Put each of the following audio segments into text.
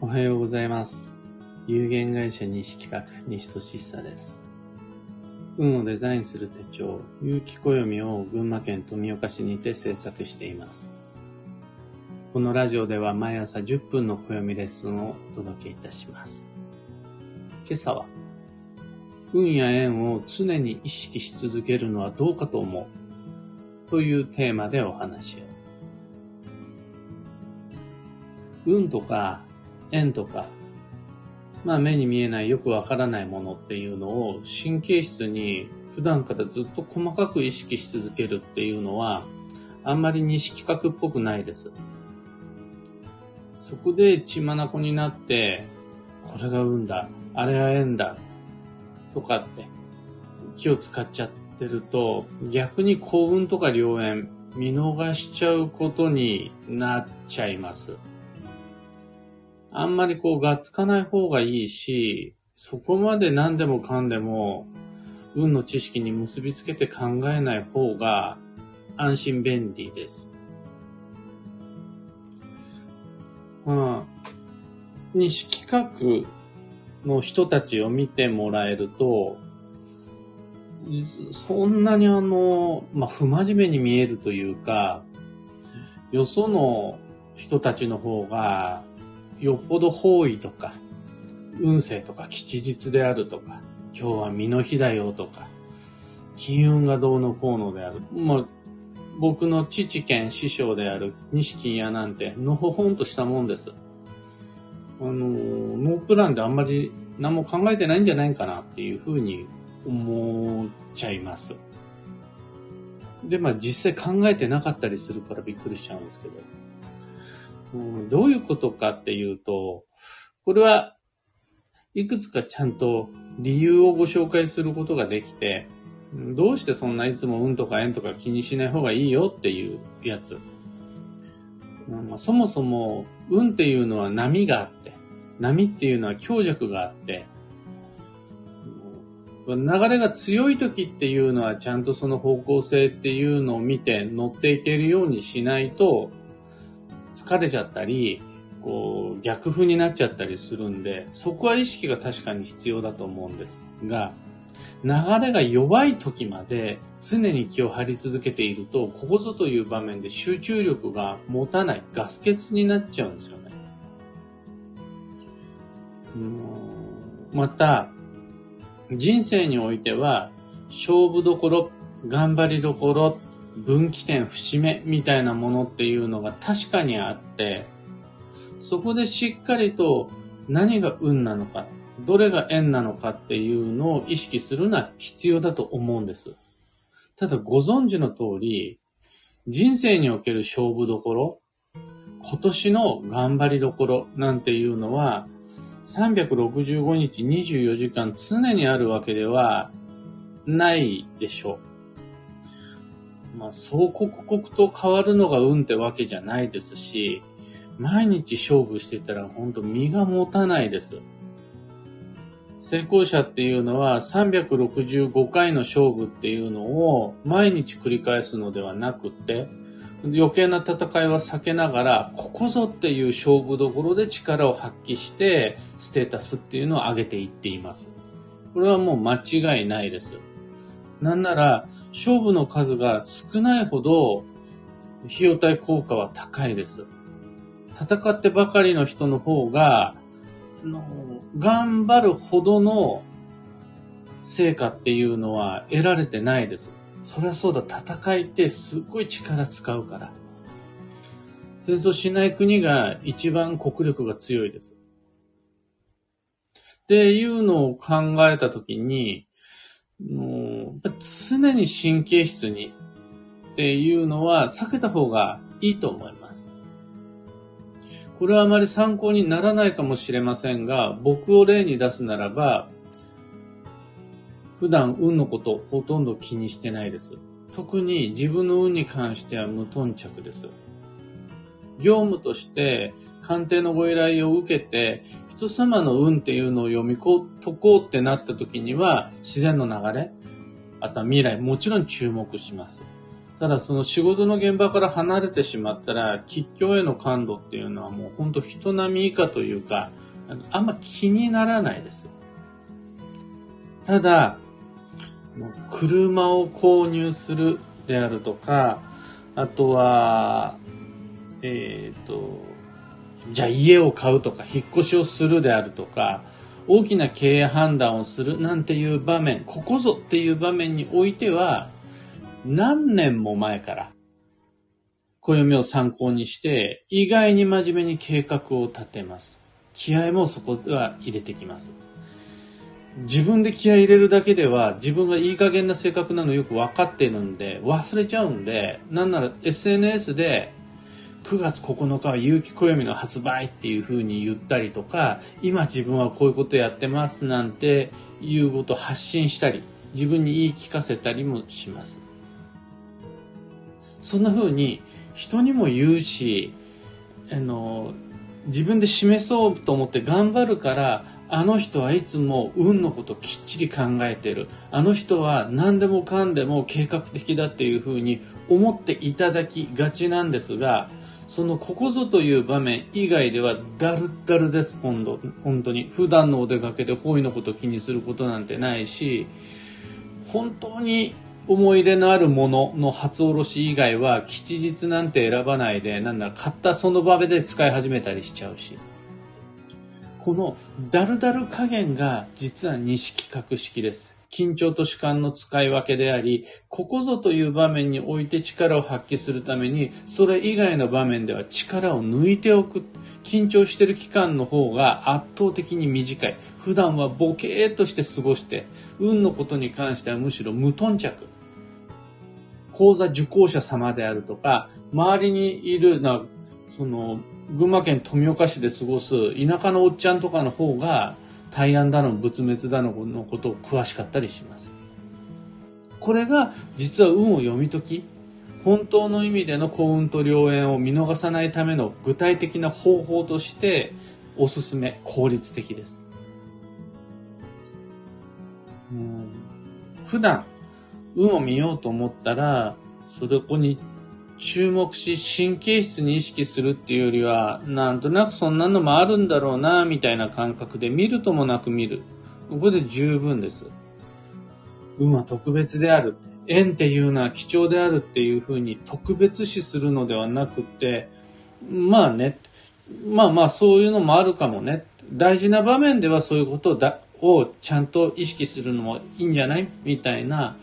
おはようございます。有限会社西企画、西俊久です。運をデザインする手帳、有機暦を群馬県富岡市にて制作しています。このラジオでは毎朝10分の暦レッスンをお届けいたします。今朝は、運や縁を常に意識し続けるのはどうかと思うというテーマでお話を。運とか縁とか、まあ目に見えないよくわからないものっていうのを神経質に普段からずっと細かく意識し続けるっていうのはあんまり西企画っぽくないです。そこで血眼になって、これが運だ、あれは縁だ、とかって気を使っちゃってると逆に幸運とか良縁見逃しちゃうことになっちゃいます。あんまりこう、がっつかない方がいいし、そこまで何でもかんでも、運の知識に結びつけて考えない方が安心便利です。まあ、西企画の人たちを見てもらえると、そんなにあの、まあ、不真面目に見えるというか、よその人たちの方が、よっぽど方位とか、運勢とか吉日であるとか、今日は身の日だよとか、金運がどうのこうのである。まあ、僕の父兼師匠である西金屋なんて、のほほんとしたもんです。あの、ノープランであんまり何も考えてないんじゃないかなっていうふうに思っちゃいます。で、まあ実際考えてなかったりするからびっくりしちゃうんですけど。うんどういうことかっていうと、これはいくつかちゃんと理由をご紹介することができて、どうしてそんないつも運とか縁とか気にしない方がいいよっていうやつ。まあ、そもそも運っていうのは波があって、波っていうのは強弱があって、流れが強い時っていうのはちゃんとその方向性っていうのを見て乗っていけるようにしないと、疲れちゃったり、こう、逆風になっちゃったりするんで、そこは意識が確かに必要だと思うんですが、流れが弱い時まで常に気を張り続けていると、ここぞという場面で集中力が持たない、ガス欠になっちゃうんですよね。また、人生においては、勝負どころ、頑張りどころ、分岐点、節目みたいなものっていうのが確かにあって、そこでしっかりと何が運なのか、どれが縁なのかっていうのを意識するのは必要だと思うんです。ただご存知の通り、人生における勝負どころ、今年の頑張りどころなんていうのは、365日24時間常にあるわけではないでしょう。まあ、そう刻々と変わるのが運ってわけじゃないですし、毎日勝負してたら本当身が持たないです。成功者っていうのは365回の勝負っていうのを毎日繰り返すのではなくって、余計な戦いは避けながら、ここぞっていう勝負どころで力を発揮して、ステータスっていうのを上げていっています。これはもう間違いないです。なんなら、勝負の数が少ないほど、費用対効果は高いです。戦ってばかりの人の方が、の頑張るほどの成果っていうのは得られてないです。そりゃそうだ、戦いってすっごい力使うから。戦争しない国が一番国力が強いです。っていうのを考えたときに、もう常に神経質にっていうのは避けた方がいいと思います。これはあまり参考にならないかもしれませんが、僕を例に出すならば、普段運のことほとんど気にしてないです。特に自分の運に関しては無頓着です。業務として鑑定のご依頼を受けて、人様の運っていうのを読み解こうってなった時には、自然の流れ、あとは未来、もちろん注目します。ただその仕事の現場から離れてしまったら、吉祥への感度っていうのはもう本当人並み以下というか、あんま気にならないです。ただ、車を購入するであるとか、あとは、えっ、ー、と、じゃあ家を買うとか、引っ越しをするであるとか、大きな経営判断をするなんていう場面、ここぞっていう場面においては、何年も前から暦を参考にして、意外に真面目に計画を立てます。気合もそこでは入れてきます。自分で気合入れるだけでは自分がいい加減な性格なのよく分かっているんで忘れちゃうんでなんなら SNS で9月9日は有機暦の発売っていう風に言ったりとか今自分はこういうことやってますなんていうことを発信したり自分に言い聞かせたりもしますそんな風に人にも言うしあの自分で示そうと思って頑張るからあの人はいつも運のこときっちり考えてる。あの人は何でもかんでも計画的だっていうふうに思っていただきがちなんですが、そのここぞという場面以外ではダルダルです、本当本当に。普段のお出かけで方位のこと気にすることなんてないし、本当に思い入れのあるものの初おろし以外は吉日なんて選ばないで、なんだ、買ったその場で使い始めたりしちゃうし。このダルダル加減が実は式格式です。緊張と主観の使い分けであり、ここぞという場面において力を発揮するために、それ以外の場面では力を抜いておく。緊張している期間の方が圧倒的に短い。普段はボケーっとして過ごして、運のことに関してはむしろ無頓着。講座受講者様であるとか、周りにいるな、その、群馬県富岡市で過ごす田舎のおっちゃんとかの方が、大安だの仏滅だののことを詳しかったりします。これが実は運を読み解き、本当の意味での幸運と良縁を見逃さないための具体的な方法としておすすめ、効率的です。うん普段、運を見ようと思ったら、そこに注目し神経質に意識するっていうよりは、なんとなくそんなのもあるんだろうな、みたいな感覚で見るともなく見る。ここで十分です。運は特別である。縁っていうのは貴重であるっていうふうに特別視するのではなくて、まあね、まあまあそういうのもあるかもね。大事な場面ではそういうことだをちゃんと意識するのもいいんじゃない？みたいな、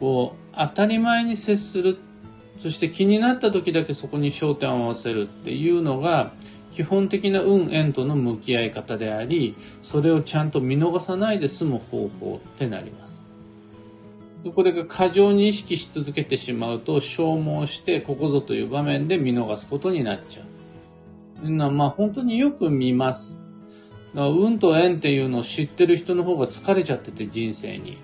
こう、当たり前に接するそして気になった時だけそこに焦点を合わせるっていうのが基本的な運縁との向き合い方でありそれをちゃんと見逃さないで済む方法ってなります。これが過剰に意識し続けてしまうと消耗してここぞという場面で見逃すことになっちゃう。いうのはまあ本当によく見ます。運と縁っていうのを知ってる人の方が疲れちゃってて人生に。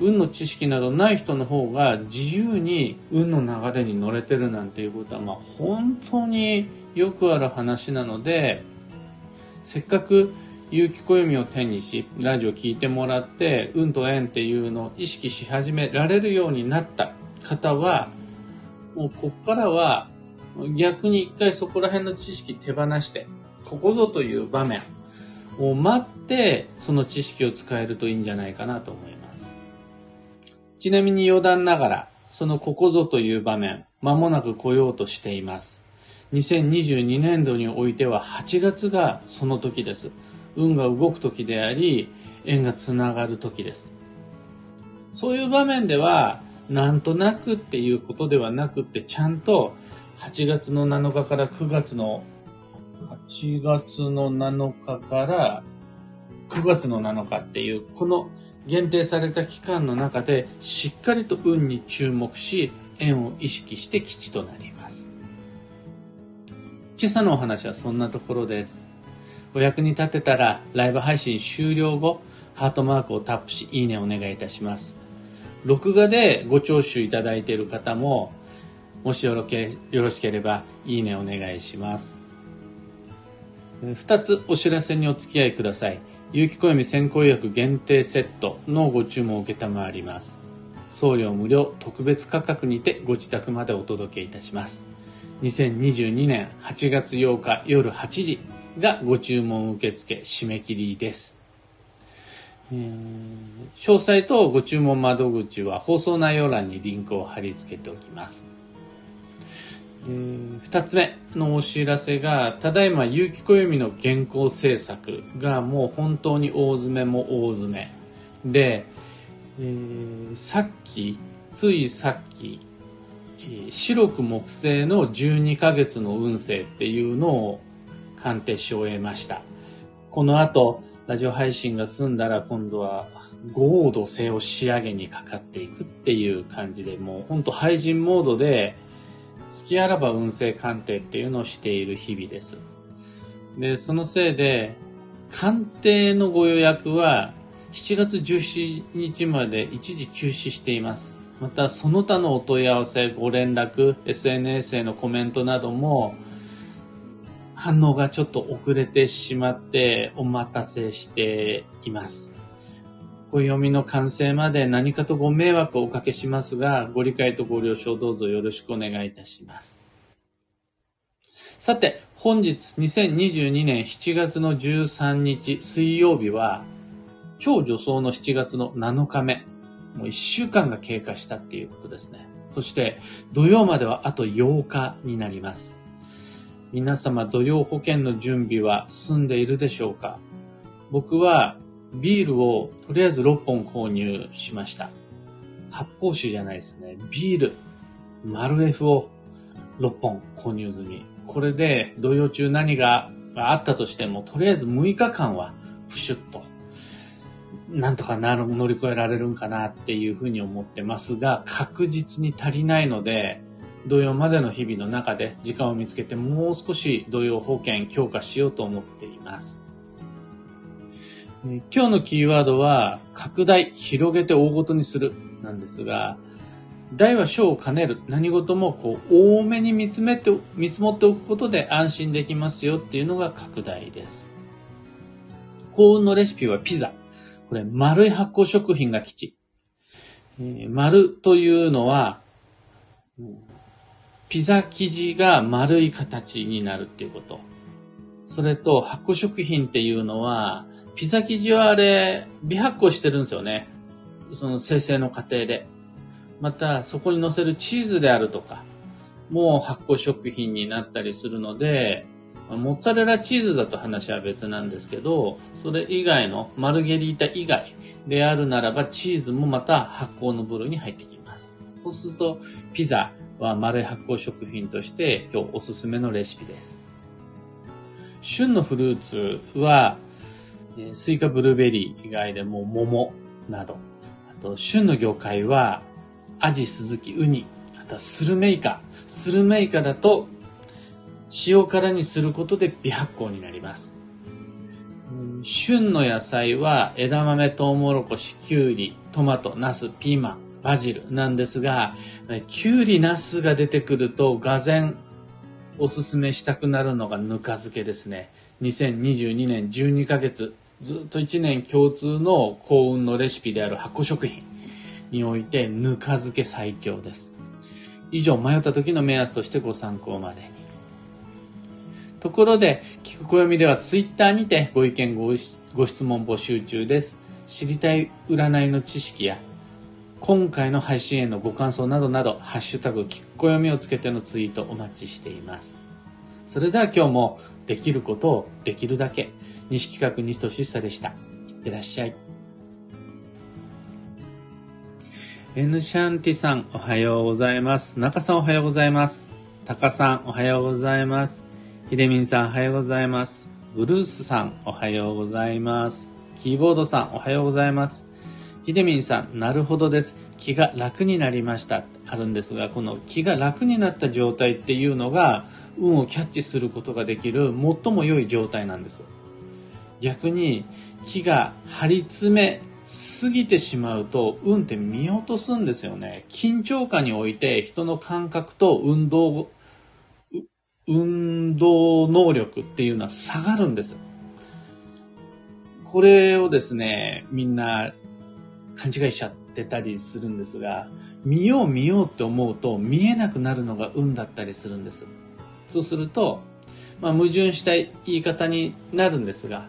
運の知識などない人の方が自由に運の流れに乗れてるなんていうことは、まあ、本当によくある話なので、せっかく有機暦を手にし、ラジオ聞いてもらって、運と縁っていうのを意識し始められるようになった方は、もうこっからは逆に一回そこら辺の知識手放して、ここぞという場面を待って、その知識を使えるといいんじゃないかなと思います。ちなみに余談ながら、そのここぞという場面、間もなく来ようとしています。2022年度においては8月がその時です。運が動く時であり、縁がつながる時です。そういう場面では、なんとなくっていうことではなくって、ちゃんと8月の7日から9月の、8月の7日から9月の7日っていう、この限定された期間の中でしっかりと運に注目し、縁を意識して基地となります。今朝のお話はそんなところです。お役に立てたらライブ配信終了後、ハートマークをタップし、いいねお願いいたします。録画でご聴取いただいている方も、もしよろけよろしければ、いいねお願いします。二つお知らせにお付き合いください。有機暦先行予約限定セットのご注文を受けたまわります。送料無料特別価格にてご自宅までお届けいたします。2022年8月8日夜8時がご注文受付締め切りです。詳細とご注文窓口は放送内容欄にリンクを貼り付けておきます。えー、二つ目のお知らせが、ただいま有機暦の原稿制作がもう本当に大詰めも大詰め。で、えー、さっき、ついさっき、えー、白く木星の12ヶ月の運勢っていうのを鑑定し終えました。この後、ラジオ配信が済んだら今度は豪土星を仕上げにかかっていくっていう感じで、もうほんと廃人モードで、月あらば運勢鑑定っていうのをしている日々です。で、そのせいで、鑑定のご予約は7月17日まで一時休止しています。また、その他のお問い合わせ、ご連絡、SNS へのコメントなども、反応がちょっと遅れてしまってお待たせしています。お読みの完成まで何かとご迷惑をおかけしますが、ご理解とご了承どうぞよろしくお願いいたします。さて、本日2022年7月の13日水曜日は、超助走の7月の7日目、もう1週間が経過したっていうことですね。そして、土曜まではあと8日になります。皆様、土曜保険の準備は済んでいるでしょうか？僕はビールをとりあえず6本購入しました。発泡酒じゃないですね。ビール、丸 F を6本購入済み。これで土曜中何があったとしても、とりあえず6日間はプシュッと、なんとかなる、乗り越えられるんかなっていうふうに思ってますが、確実に足りないので、土曜までの日々の中で時間を見つけてもう少し土曜保険強化しようと思っています。今日のキーワードは、拡大、広げて大ごとにする、なんですが、大は小を兼ねる。何事もこう、多めに見つめて、見積もっておくことで安心できますよっていうのが拡大です。幸運のレシピはピザ。これ、丸い発酵食品が基地。えー、丸というのは、ピザ生地が丸い形になるっていうこと。それと、発酵食品っていうのは、ピザ生地はあれ、微発酵してるんですよね。その生成の過程で。また、そこに乗せるチーズであるとか、もう発酵食品になったりするので、モッツァレラチーズだと話は別なんですけど、それ以外のマルゲリータ以外であるならば、チーズもまた発酵の部類に入ってきます。そうすると、ピザは丸い発酵食品として今日おすすめのレシピです。旬のフルーツは、スイカ、ブルーベリー以外でも桃など、あと旬の魚介はアジ、スズキ、ウニ、あとスルメイカ。スルメイカだと塩辛にすることで微発酵になります。旬の野菜は枝豆、トウモロコシ、キュウリ、トマト、ナス、ピーマン、バジルなんですが、キュウリ、ナスが出てくると、がぜおすすめしたくなるのがぬか漬けですね。2022年12ヶ月ずっと1年共通の幸運のレシピである発酵食品において、ぬか漬け最強です。以上、迷った時の目安としてご参考までに。ところで、聞く暦ではツイッターにてご意見ご質問募集中です。知りたい占いの知識や、今回の配信へのご感想などなど、ハッシュタグ、聞く暦をつけてのツイートお待ちしています。それでは今日もできることをできるだけ西企画西俊久でした。いってらっしゃい。エヌシャンティさん、おはようございます。中さん、おはようございます。タカさん、おはようございます。ヒデミンさん、おはようございます。ブルースさん、おはようございます。キーボードさん、おはようございます。ヒデミンさん、なるほどです。気が楽になりました。あるんですが、この気が楽になった状態っていうのが、運をキャッチすることができる最も良い状態なんです。逆に木が張り詰めすぎてしまうと運って見落とすんですよね。緊張感において人の感覚と運動、運動能力っていうのは下がるんです。これをですね、みんな勘違いしちゃっってたりするんですが、見よう見ようって思うと見えなくなるのが運だったりするんです。そうすると、まあ、矛盾した言い方になるんですが、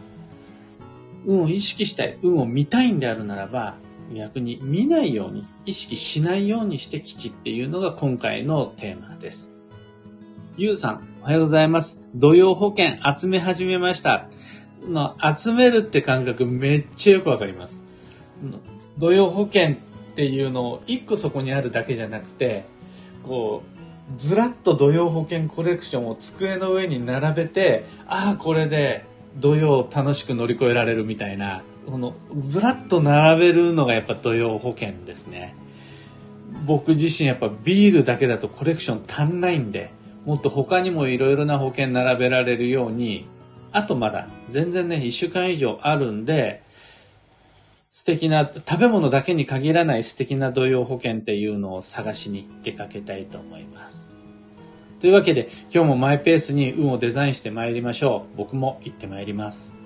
運を意識したい、運を見たいんであるならば、逆に見ないように、意識しないようにして基地っていうのが今回のテーマです。ゆうさん、おはようございます。土曜保険集め始めました。の集めるって感覚めっちゃよくわかります。土曜保険っていうのを一個そこにあるだけじゃなくて、こう、ずらっと土曜保険コレクションを机の上に並べて、ああ、これで土曜楽しく乗り越えられるみたいな、このずらっと並べるのがやっぱ土曜保険ですね。僕自身やっぱビールだけだとコレクション足んないんで、もっと他にもいろいろな保険並べられるように、あとまだ全然ね、一週間以上あるんで、素敵な、食べ物だけに限らない素敵な土曜保険っていうのを探しに出かけたいと思います。というわけで、今日もマイペースに運をデザインして参りましょう。僕も行って参ります。